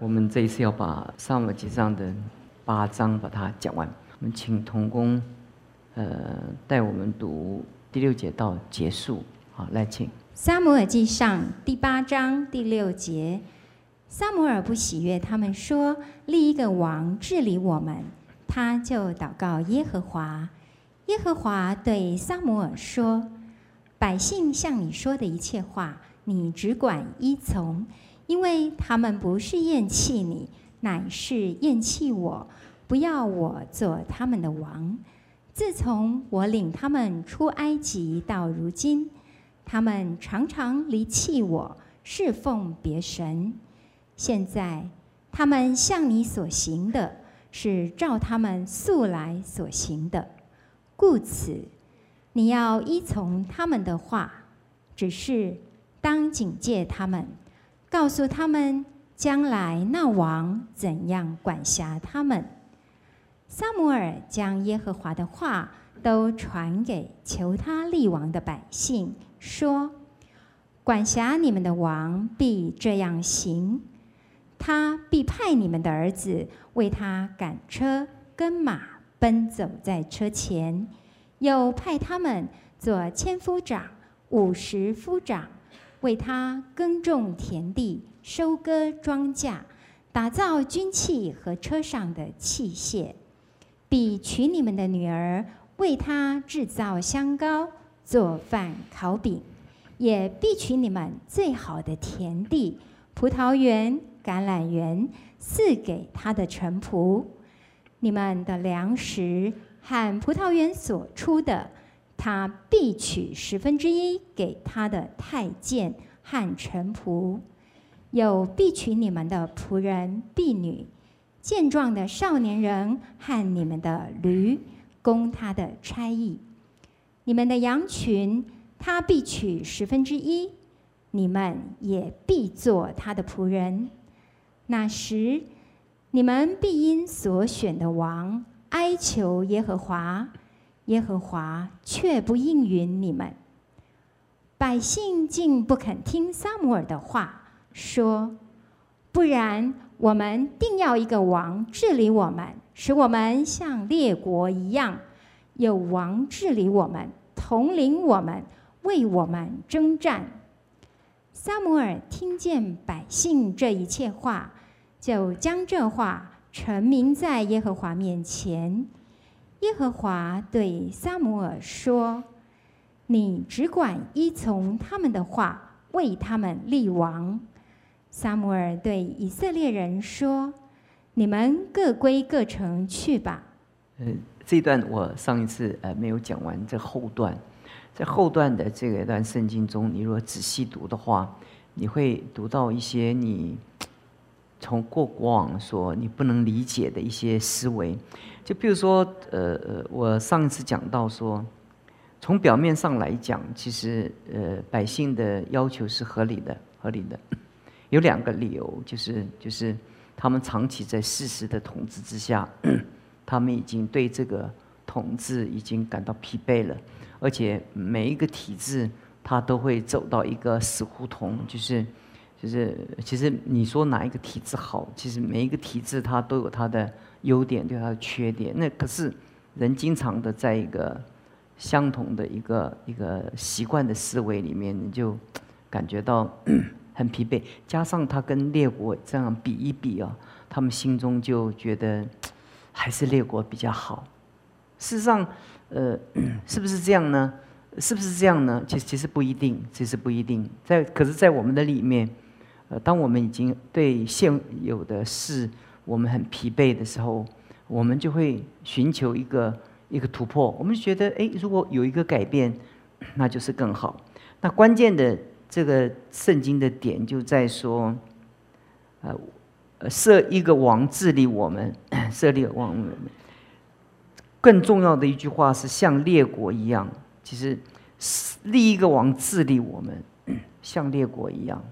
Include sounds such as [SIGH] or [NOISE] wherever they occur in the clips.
我们这一次要把《萨姆记上的八章把它讲完。我们请童工，呃，带我们读第六节到结束。好，来请。撒母耳记上第八章第六节，撒母耳不喜悦他们说立一个王治理我们，他就祷告耶和华。耶和华对撒母耳说：“百姓向你说的一切话，你只管依从。”因为他们不是厌弃你，乃是厌弃我，不要我做他们的王。自从我领他们出埃及到如今，他们常常离弃我，侍奉别神。现在他们向你所行的，是照他们素来所行的，故此你要依从他们的话，只是当警戒他们。告诉他们将来那王怎样管辖他们。撒母耳将耶和华的话都传给求他立王的百姓，说：“管辖你们的王必这样行，他必派你们的儿子为他赶车跟马，奔走在车前，又派他们做千夫长、五十夫长。”为他耕种田地、收割庄稼、打造军器和车上的器械，必娶你们的女儿为他制造香膏、做饭、烤饼，也必娶你们最好的田地、葡萄园、橄榄园，赐给他的臣仆。你们的粮食和葡萄园所出的。他必取十分之一给他的太监和臣仆，有必取你们的仆人、婢女、健壮的少年人和你们的驴，供他的差役。你们的羊群，他必取十分之一，你们也必做他的仆人。那时，你们必因所选的王哀求耶和华。耶和华却不应允你们，百姓竟不肯听撒母耳的话，说：“不然，我们定要一个王治理我们，使我们像列国一样，有王治理我们，统领我们，为我们征战。”撒母耳听见百姓这一切话，就将这话陈明在耶和华面前。耶和华对撒母耳说：“你只管依从他们的话，为他们立王。”撒母耳对以色列人说：“你们各归各城去吧。”嗯，这段我上一次呃没有讲完，这后段，在后段的这一段圣经中，你如果仔细读的话，你会读到一些你从过过往说你不能理解的一些思维。就比如说，呃呃，我上一次讲到说，从表面上来讲，其实呃，百姓的要求是合理的，合理的。有两个理由，就是就是他们长期在事实的统治之下，[COUGHS] 他们已经对这个统治已经感到疲惫了，而且每一个体制，它都会走到一个死胡同，就是就是其实你说哪一个体质好，其实每一个体质它都有它的。优点对它的缺点，那可是人经常的在一个相同的一个一个习惯的思维里面，你就感觉到 [CLEARS THROAT] 很疲惫。加上他跟列国这样比一比啊，他们心中就觉得 [CLEARS THROAT] 还是列国比较好。事实上，呃，是不是这样呢？是不是这样呢？其实其实不一定，其实不一定。在可是，在我们的里面，呃，当我们已经对现有的事。我们很疲惫的时候，我们就会寻求一个一个突破。我们觉得，哎，如果有一个改变，[COUGHS] 那就是更好。那关键的这个圣经的点就在说，呃，设一个王治理我们，[COUGHS] 设立王。更重要的一句话是像列国一样，其实立一个王治理我们，[COUGHS] 像列国一样。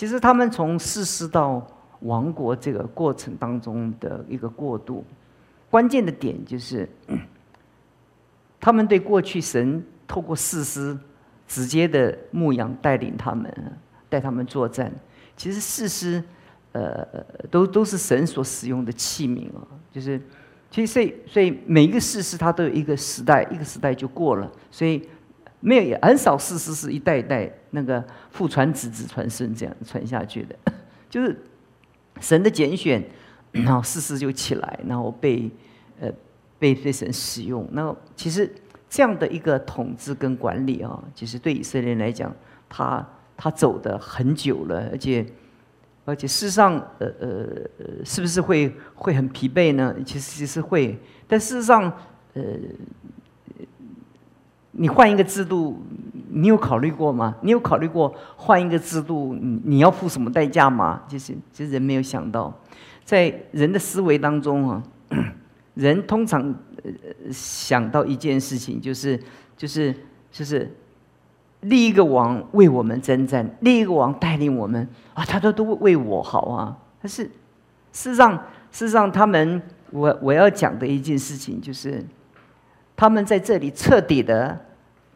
其实他们从世师到。亡国这个过程当中的一个过渡，关键的点就是，[CLEARS THROAT] 他们对过去神透过士师直接的牧养带领他们，带他们作战。其实士师呃，都都是神所使用的器皿啊。就是，其实所以所以每一个事实它都有一个时代，一个时代就过了，所以没有也很少事实是一代一代那个父传子，子传孙这样传下去的。[LAUGHS] 就是神的拣选，[COUGHS] 然后事实就起来，然后被呃被被神使用。那其实这样的一个统治跟管理啊，其实对以色列人来讲，他他走的很久了，而且而且事实上，呃呃，是不是会会很疲惫呢？其实其实会，但事实上，呃，你换一个制度。你有考虑过吗？你有考虑过换一个制度，你你要付什么代价吗？其实，其实人没有想到，在人的思维当中啊，人通常想到一件事情，就是就是就是立一个王为我们征战，立一个王带领我们啊，他都都为我好啊。但是事实上，事实上，他们我我要讲的一件事情就是，他们在这里彻底的。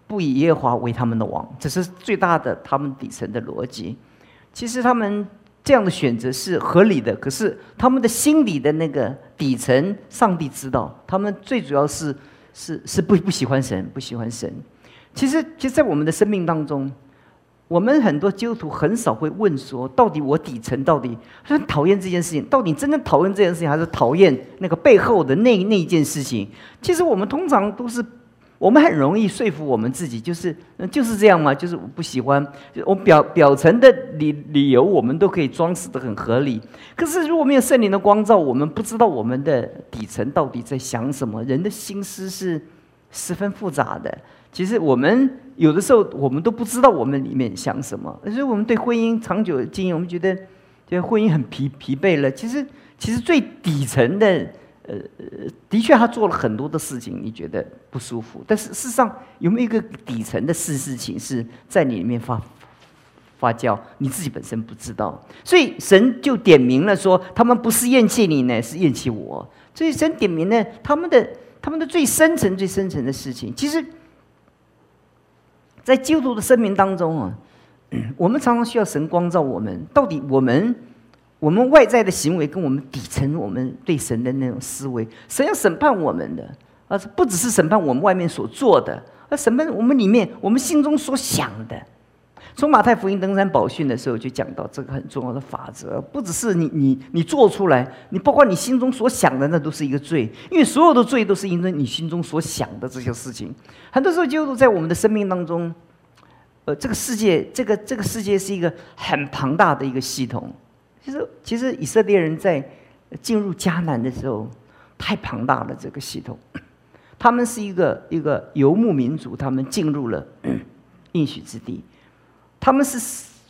不以耶华为他们的王，这是最大的他们底层的逻辑。其实他们这样的选择是合理的，可是他们的心里的那个底层，上帝知道，他们最主要是是是不不喜欢神，不喜欢神。其实，其实，在我们的生命当中，我们很多基督徒很少会问说，到底我底层到底很讨厌这件事情，到底真正讨厌这件事情，还是讨厌那个背后的那那一件事情？其实我们通常都是。我们很容易说服我们自己，就是就是这样嘛，就是我不喜欢。我表表层的理理由，我们都可以装饰的很合理。可是如果没有圣灵的光照，我们不知道我们的底层到底在想什么。人的心思是十分复杂的。其实我们有的时候，我们都不知道我们里面想什么。所以我们对婚姻长久的经验，我们觉得觉得婚姻很疲疲惫了。其实其实最底层的。呃，的确，他做了很多的事情，你觉得不舒服。但是事实上，有没有一个底层的事事情是在你里面发发酵？你自己本身不知道。所以神就点明了说，他们不是厌弃你呢，是厌弃我。所以神点明了他们的他们的最深层、最深层的事情。其实，在基督徒的生命当中啊，[CLEARS THROAT] 我们常常需要神光照我们，到底我们。我们外在的行为跟我们底层我们对神的那种思维，神要审判我们的，而不只是审判我们外面所做的，而审判我们里面我们心中所想的。从马太福音登山宝训的时候就讲到这个很重要的法则，不只是你你你做出来，你包括你心中所想的，那都是一个罪，因为所有的罪都是因为你心中所想的这些事情。很多时候就是在我们的生命当中，呃，这个世界，这个这个世界是一个很庞大的一个系统。其实，其实以色列人在进入迦南的时候，太庞大了。这个系统，他们是一个一个游牧民族，他们进入了 [COUGHS] 应许之地，他们是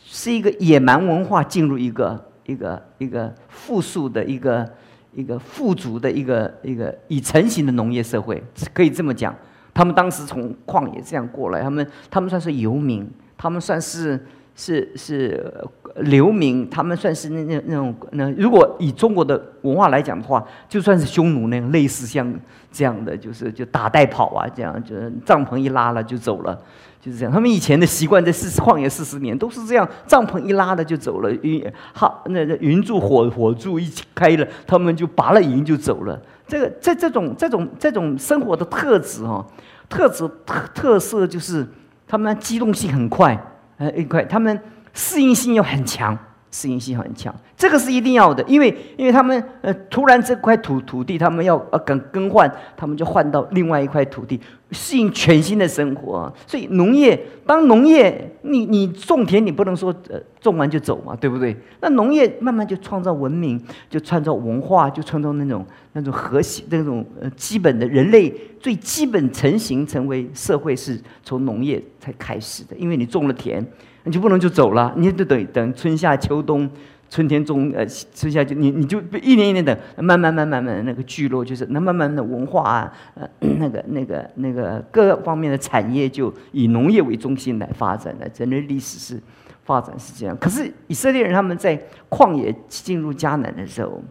是一个野蛮文化进入一个一个一个富庶的一个一个富足的一个一个已成型的农业社会，可以这么讲。他们当时从旷野这样过来，他们他们算是游民，他们算是。是是流民，他们算是那那那种那，如果以中国的文化来讲的话，就算是匈奴那样，类似像这样的，就是就打带跑啊，这样就是帐篷一拉了就走了，就是这样。他们以前的习惯在四旷野四十年都是这样，帐篷一拉了就走了，云好那那云柱火火柱一起开了，他们就拔了营就走了。这个这这种这种这种生活的特质哈，特质特特色就是他们机动性很快。呃，一块，他们适应性又很强，适应性很强，这个是一定要的，因为因为他们呃，突然这块土土地，他们要呃更更换，他们就换到另外一块土地，适应全新的生活。所以农业，当农业，你你种田，你不能说呃种完就走嘛，对不对？那农业慢慢就创造文明，就创造文化，就创造那种那种和谐，那种呃基本的人类最基本成型成为社会，是从农业才开始的。因为你种了田。你就不能就走了，你就等等春夏秋冬，春天中呃春夏就你你就一年一年等，慢慢慢慢慢那个聚落就是那慢慢的文化啊，呃那个那个那个各方面的产业就以农业为中心来发展的，整个历史是发展是这样。可是以色列人他们在旷野进入迦南的时候，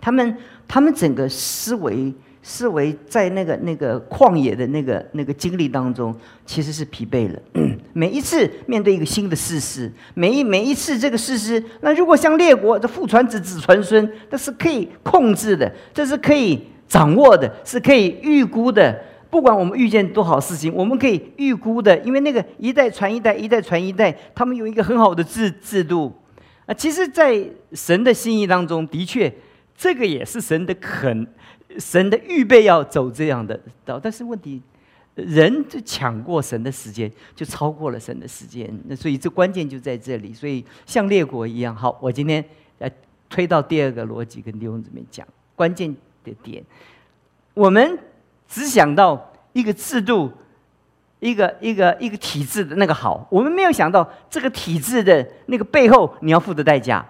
他们他们整个思维视为在那个那个旷野的那个那个经历当中，其实是疲惫了。[CLEARS THROAT] 每一次面对一个新的事实，每一每一次这个事实，那如果像列国的父传子子传孙，这是可以控制的，这是可以掌握的，是可以预估的。不管我们遇见多少事情，我们可以预估的，因为那个一代传一代，一代传一代，他们有一个很好的制制度啊。其实，在神的心意当中，的确，这个也是神的肯。神的预备要走这样的道，但是问题，人就抢过神的时间，就超过了神的时间。那所以这关键就在这里。所以像列国一样，好，我今天来推到第二个逻辑跟弟兄姊妹讲关键的点。我们只想到一个制度，一个一个一个体制的那个好，我们没有想到这个体制的那个背后你要付的代价。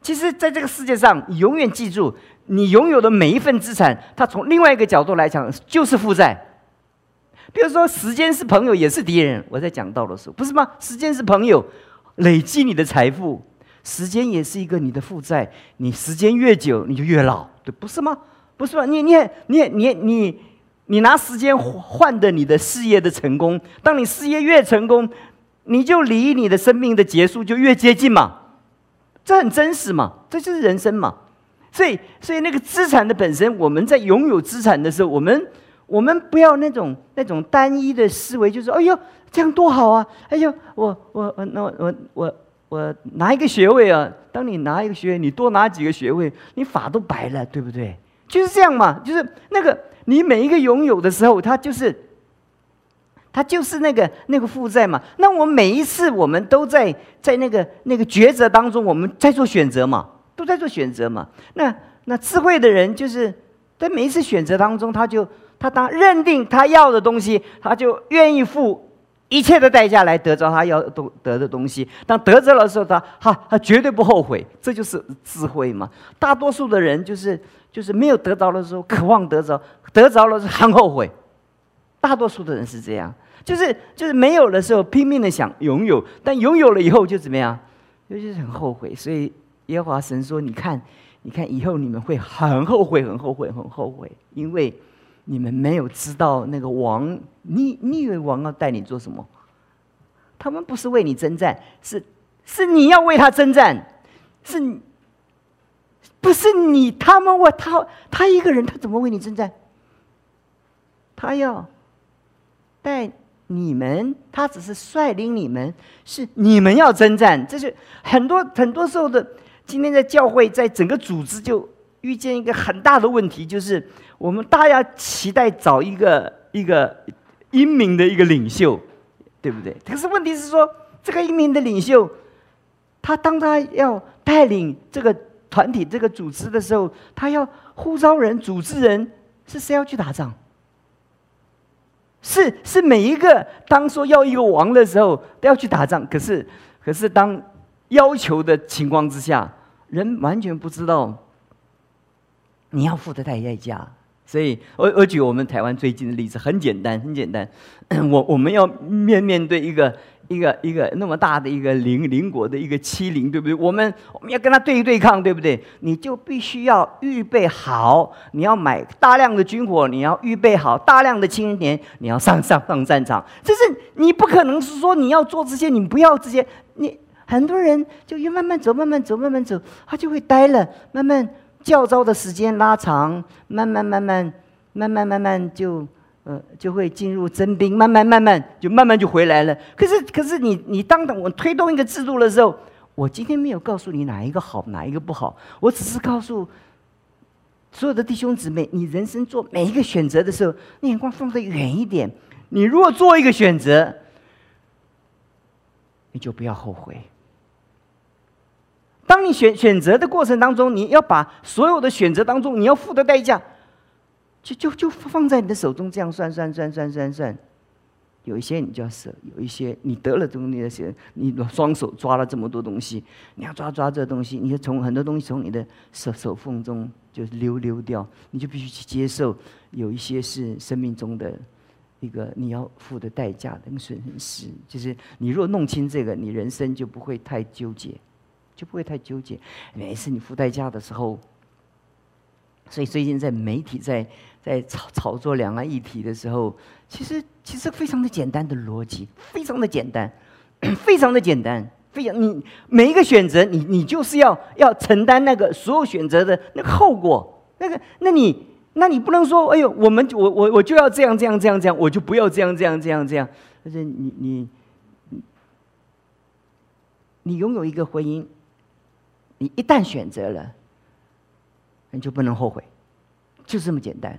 其实，在这个世界上，永远记住。你拥有的每一份资产，它从另外一个角度来讲就是负债。比如说，时间是朋友也是敌人。我在讲到的时候，不是吗？时间是朋友，累积你的财富，时间也是一个你的负债。你时间越久，你就越老，对，不是吗？不是吗？你你你你你你拿时间换的你的事业的成功，当你事业越成功，你就离你的生命的结束就越接近嘛。这很真实嘛，这就是人生嘛。所以，所以那个资产的本身，我们在拥有资产的时候，我们我们不要那种那种单一的思维，就是哎呦这样多好啊！哎呦，我我我那我我我拿一个学位啊！当你拿一个学位，你多拿几个学位，你法都白了，对不对？就是这样嘛，就是那个你每一个拥有的时候，它就是它就是那个那个负债嘛。那我每一次我们都在在那个那个抉择当中，我们在做选择嘛。都在做选择嘛？那那智慧的人就是在每一次选择当中，他就他当认定他要的东西，他就愿意付一切的代价来得着他要得得的东西。当得着的时候，他哈他绝对不后悔。这就是智慧嘛。大多数的人就是就是没有得着的时候渴望得着，得着了是很后悔。大多数的人是这样，就是就是没有的时候拼命的想拥有，但拥有了以后就怎么样？就是很后悔。所以。耶和华神说：“你看，你看，以后你们会很后悔，很后悔，很后悔，因为你们没有知道那个王，你你以为王要带你做什么？他们不是为你征战，是是你要为他征战，是不是你？他们为他，他一个人，他怎么为你征战？他要带你们，他只是率领你们，是你们要征战。这是很多很多时候的。”今天在教会，在整个组织就遇见一个很大的问题，就是我们大家期待找一个一个英明的一个领袖，对不对？可是问题是说，这个英明的领袖，他当他要带领这个团体、这个组织的时候，他要呼召人、组织人，是谁要去打仗？是是每一个当说要一个王的时候都要去打仗，可是可是当。要求的情况之下，人完全不知道你要付的代代价。所以，我我举我们台湾最近的例子，很简单，很简单。[CLEARS THROAT] 我我们要面面对一个一个一个那么大的一个邻邻国的一个欺凌，对不对？我们我们要跟他对一对抗，对不对？你就必须要预备好，你要买大量的军火，你要预备好大量的青年，你要上上上战场。这是你不可能是说你要做这些，你不要这些，你。很多人就越慢慢走，慢慢走，慢慢走，他就会呆了。慢慢教招的时间拉长，慢慢慢慢慢慢慢慢就呃就会进入征兵，慢慢慢慢就慢慢就回来了。可是可是你你当我推动一个制度的时候，我今天没有告诉你哪一个好，哪一个不好，我只是告诉所有的弟兄姊妹，你人生做每一个选择的时候，你眼光放得远一点。你如果做一个选择，你就不要后悔。当你选选择的过程当中，你要把所有的选择当中你要付的代价，就就就放在你的手中，这样算算算算算算。有一些你就要舍，有一些你得了东西的时候，你双手抓了这么多东西，你要抓抓这东西，你就从很多东西从你的手手缝中就溜溜掉，你就必须去接受，有一些是生命中的一个你要付的代价的损失。就是你若弄清这个，你人生就不会太纠结。就不会太纠结。每一次你付代价的时候，所以最近在媒体在在炒炒作两岸议题的时候，其实其实非常的简单的逻辑，非常的简单，非常的简单，非常你每一个选择，你你就是要要承担那个所有选择的那个后果，那个那你那你不能说，哎呦，我们我我我就要这样这样这样这样，我就不要这样这样这样这样，而且你你你拥有一个婚姻，你一旦选择了。你就不能后悔，就这么简单。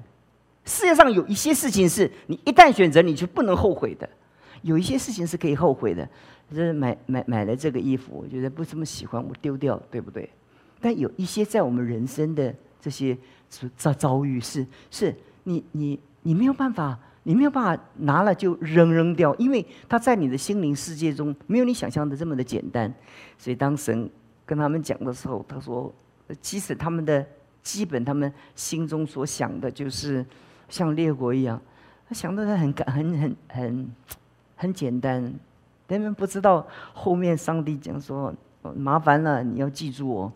世界上有一些事情是你一旦选择，你就不能后悔的；有一些事情是可以后悔的。就是买买买了这个衣服，我觉得不怎么喜欢，我丢掉，对不对？但有一些在我们人生的这些遭遭遇，是是你你你没有办法，你没有办法拿了就扔扔掉，因为它在你的心灵世界中没有你想象的这么的简单。所以当神跟他们讲的时候，他说：即使他们的。基本他们心中所想的就是像列国一样，他想的很很很很很简单，他们不知道后面上帝讲说麻烦了，你要记住哦。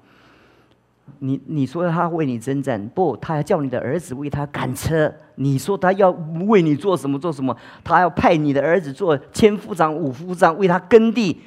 你你说他为你征战，不，他要叫你的儿子为他赶车。你说他要为你做什么做什么，他要派你的儿子做千夫长、五夫长为他耕地。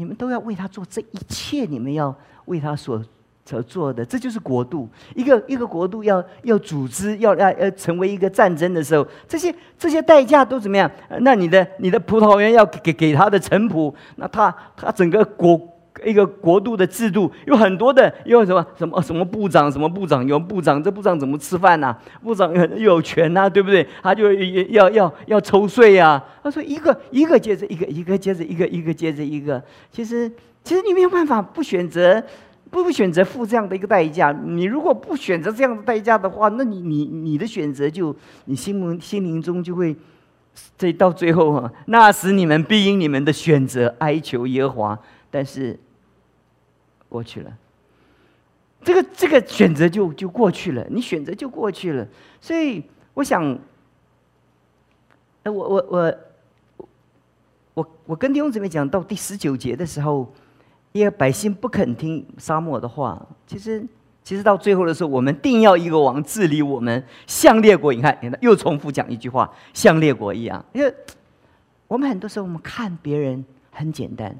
你们都要为他做这一切，你们要为他所。所做的，这就是国度。一个一个国度要要组织，要要要成为一个战争的时候，这些这些代价都怎么样？那你的你的葡萄园要给给他的臣仆，那他他整个国一个国度的制度有很多的，有什么什么什么部长，什么部长有部长，这部长怎么吃饭呢？部长又有权呐，对不对？他就要要要抽税呀。他说一个一个接着一个，一个接着一个，一个接着一个。其实其实你没有办法不选择。不不选择付这样的一个代价，你如果不选择这样的代价的话，那你你你的选择就你心灵心灵中就会，这到最后啊，那时你们必因你们的选择哀求耶和华，但是过去了，这个这个选择就就过去了，你选择就过去了，所以我想，我我我我我跟弟兄姊妹讲到第十九节的时候。因为百姓不肯听沙漠的话，其实，其实到最后的时候，我们定要一个王治理我们，像列国。你看，又重复讲一句话，像列国一样。因为，我们很多时候我们看别人很简单，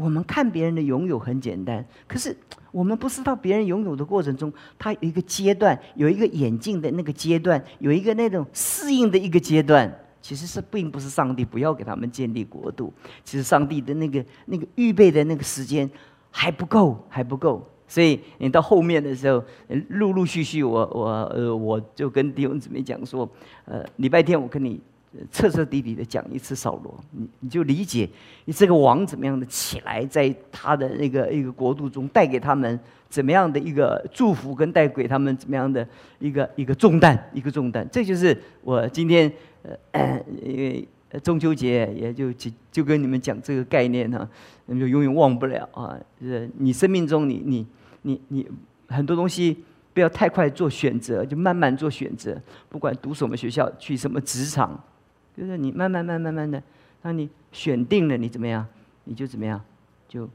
我们看别人的拥有很简单，可是我们不知道别人拥有的过程中，他有一个阶段，有一个演进的那个阶段，有一个那种适应的一个阶段。其实是并不是上帝不要给他们建立国度，其实上帝的那个那个预备的那个时间还不够，还不够。所以你到后面的时候，陆陆续续，我我呃，我就跟弟兄姊妹讲说，呃，礼拜天我跟你彻彻底底的讲一次扫罗，你你就理解你这个王怎么样的起来，在他的那个一个国度中带给他们怎么样的一个祝福，跟带给他们怎么样的一个一个重担，一个重担。这就是我今天。呃，因为中秋节也就就就跟你们讲这个概念呢，你们就永远忘不了啊。就是你生命中，你你你你很多东西不要太快做选择，就慢慢做选择。不管读什么学校，去什么职场，就是你慢慢慢慢慢的，当你选定了，你怎么样，你就怎么样，就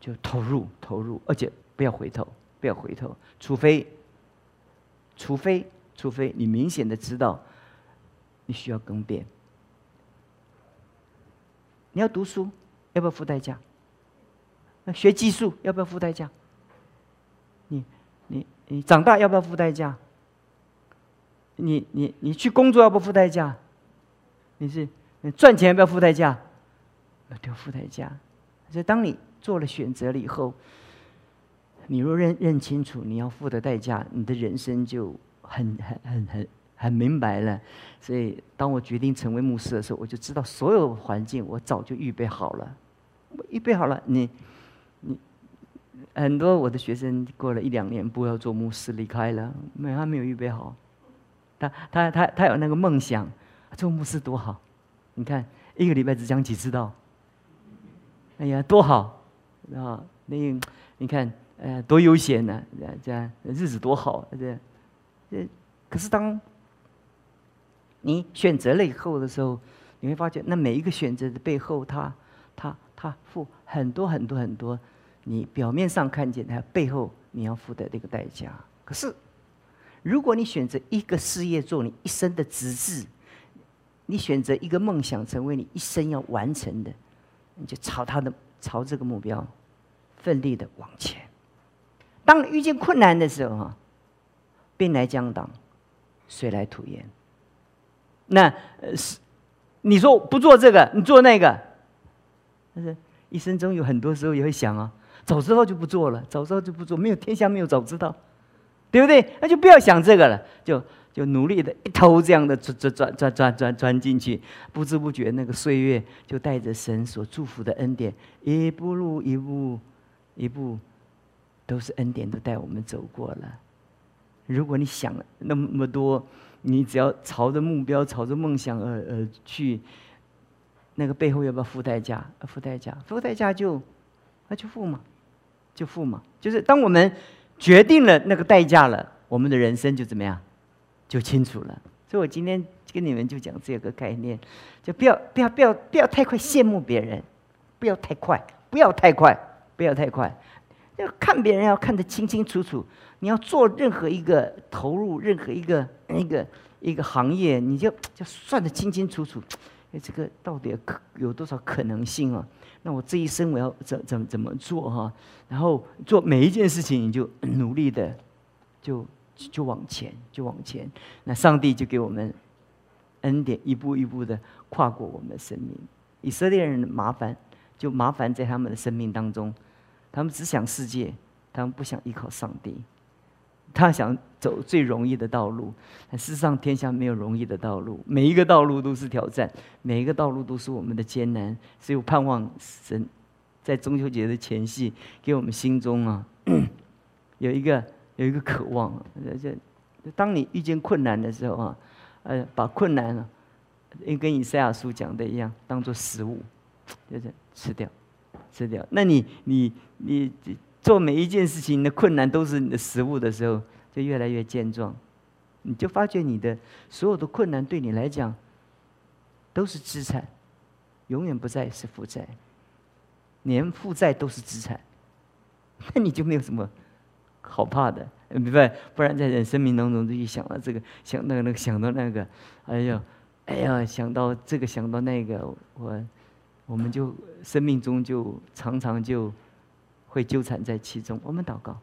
就投入投入，而且不要回头，不要回头，除非除非除非你明显的知道。你需要更变。你要读书，要不要付代价？那学技术要不要付代价？你、你、你长大要不要付代价？你、你、你去工作要不要付代价？你是你赚钱要不要付代价？都要付代价。所以，当你做了选择了以后，你若认认清楚你要付的代价，你的人生就很、很、很、很。很明白了，所以当我决定成为牧师的时候，我就知道所有环境我早就预备好了，预备好了。你，你很多我的学生过了一两年不要做牧师离开了，没他没有预备好，他他他他有那个梦想，做牧师多好，你看一个礼拜只讲几次道，哎呀多好啊！那你看呃多悠闲呢，这样日子多好，这样这可是当。你选择了以后的时候，你会发现，那每一个选择的背后，他、他、他付很多很多很多，你表面上看见他背后你要付的那个代价。可是，如果你选择一个事业做你一生的职志，你选择一个梦想成为你一生要完成的，你就朝他的朝这个目标奋力的往前。当遇见困难的时候，哈，兵来将挡，水来土掩。那呃是你说不做这个，你做那个，但是一生中有很多时候也会想啊，早知道就不做了，早知道就不做，没有天下没有早知道。对不对？那就不要想这个了，就就努力的一头这样的钻钻钻钻钻钻钻进去，不知不觉那个岁月就带着神所祝福的恩典，一步路一步一步，都是恩典都带我们走过了。如果你想那么多，你只要朝着目标、朝着梦想而而去，那个背后要不要付代价？付代价，付代价就那就付嘛，就付嘛。就是当我们。决定了那个代价了，我们的人生就怎么样，就清楚了。所以我今天跟你们就讲这个概念，就不要不要不要不要太快羡慕别人，不要太快，不要太快，不要太快。要看别人要看得清清楚楚。你要做任何一个投入，任何一个一个一个行业，你就就算得清清楚楚。哎，这个到底可有多少可能性啊？那我这一生我要怎怎怎么做哈？然后做每一件事情，你就努力的，就就往前，就往前。那上帝就给我们恩典，一步一步的跨过我们的生命。以色列人的麻烦，就麻烦在他们的生命当中，他们只想世界，他们不想依靠上帝。他想走最容易的道路，但事实上天下没有容易的道路，每一个道路都是挑战，每一个道路都是我们的艰难。所以我盼望神在中秋节的前夕，给我们心中啊 [CLEARS THROAT] 有一个有一个渴望。这当你遇见困难的时候啊，呃，把困难啊，跟以赛亚书讲的一样，当做食物，就是吃掉，吃掉。那你你你。做每一件事情的困难都是你的食物的时候，就越来越健壮。你就发觉你的所有的困难对你来讲都是资产，永远不再是负债。连负债都是资产，那你就没有什么好怕的，明白？不然在人生命当中就一想到这个，想那个那个，想到那个，哎呀，哎呀，想到这个，想到那个，我我们就生命中就常常就。会纠缠在其中。我们祷告，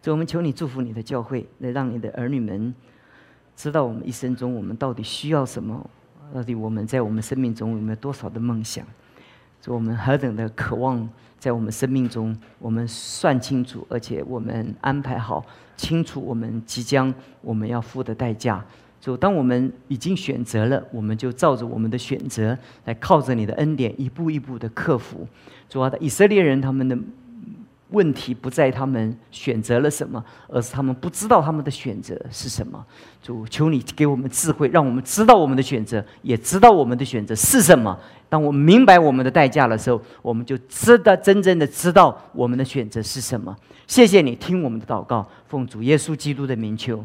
主，我们求你祝福你的教会，来让你的儿女们知道我们一生中我们到底需要什么，到底我们在我们生命中有没有多少的梦想。主，我们何等的渴望，在我们生命中，我们算清楚，而且我们安排好清楚我们即将我们要付的代价。就，当我们已经选择了，我们就照着我们的选择来，靠着你的恩典，一步一步的克服。主要的，以色列人他们的问题不在他们选择了什么，而是他们不知道他们的选择是什么。主，求你给我们智慧，让我们知道我们的选择，也知道我们的选择是什么。当我们明白我们的代价的时候，我们就知道真正的知道我们的选择是什么。谢谢你听我们的祷告，奉主耶稣基督的名求。